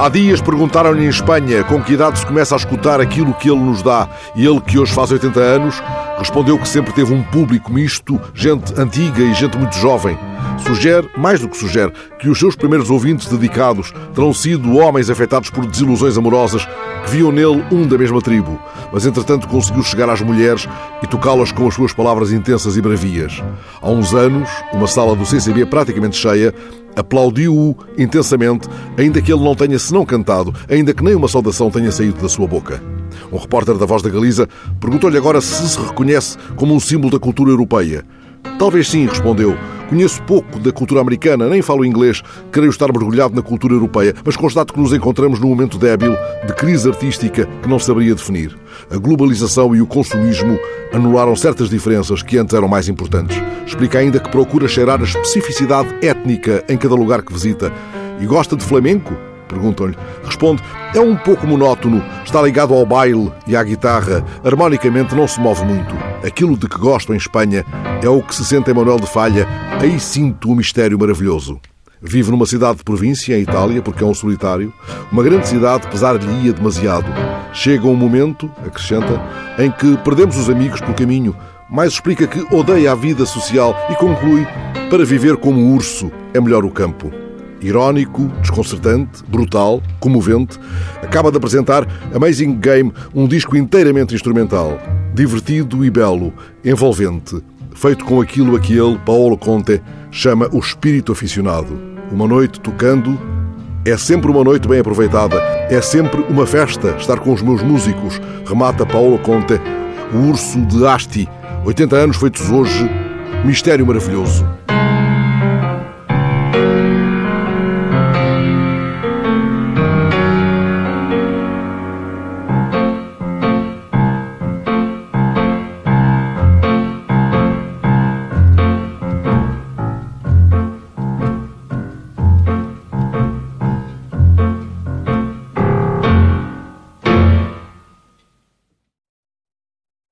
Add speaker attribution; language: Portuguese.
Speaker 1: Há dias perguntaram-lhe em Espanha com que idade se começa a escutar aquilo que ele nos dá e ele, que hoje faz 80 anos, respondeu que sempre teve um público misto, gente antiga e gente muito jovem. Sugere, mais do que sugere, que os seus primeiros ouvintes dedicados terão sido homens afetados por desilusões amorosas que viam nele um da mesma tribo, mas entretanto conseguiu chegar às mulheres e tocá-las com as suas palavras intensas e bravias. Há uns anos, uma sala do CCB praticamente cheia aplaudiu-o intensamente, ainda que ele não tenha senão cantado, ainda que nem uma saudação tenha saído da sua boca. Um repórter da Voz da Galiza perguntou-lhe agora se se reconhece como um símbolo da cultura europeia. Talvez sim, respondeu. Conheço pouco da cultura americana, nem falo inglês, creio estar mergulhado na cultura europeia, mas constato que nos encontramos num momento débil de crise artística que não saberia definir. A globalização e o consumismo anularam certas diferenças que antes eram mais importantes. Explica ainda que procura cheirar a especificidade étnica em cada lugar que visita. E gosta de flamenco? Perguntam-lhe. Responde: é um pouco monótono, está ligado ao baile e à guitarra, harmonicamente não se move muito. Aquilo de que gosto em Espanha é o que se sente em Manuel de Falha, aí sinto um mistério maravilhoso. Vive numa cidade de província, em Itália, porque é um solitário. Uma grande cidade, pesar-lhe ia demasiado. Chega um momento, acrescenta, em que perdemos os amigos pelo caminho, mas explica que odeia a vida social e conclui: para viver como urso é melhor o campo irónico, desconcertante, brutal, comovente, acaba de apresentar Amazing Game, um disco inteiramente instrumental, divertido e belo, envolvente, feito com aquilo a que ele, Paolo Conte, chama o espírito aficionado. Uma noite tocando é sempre uma noite bem aproveitada, é sempre uma festa estar com os meus músicos, remata Paolo Conte, o urso de Asti, 80 anos feitos hoje, mistério maravilhoso.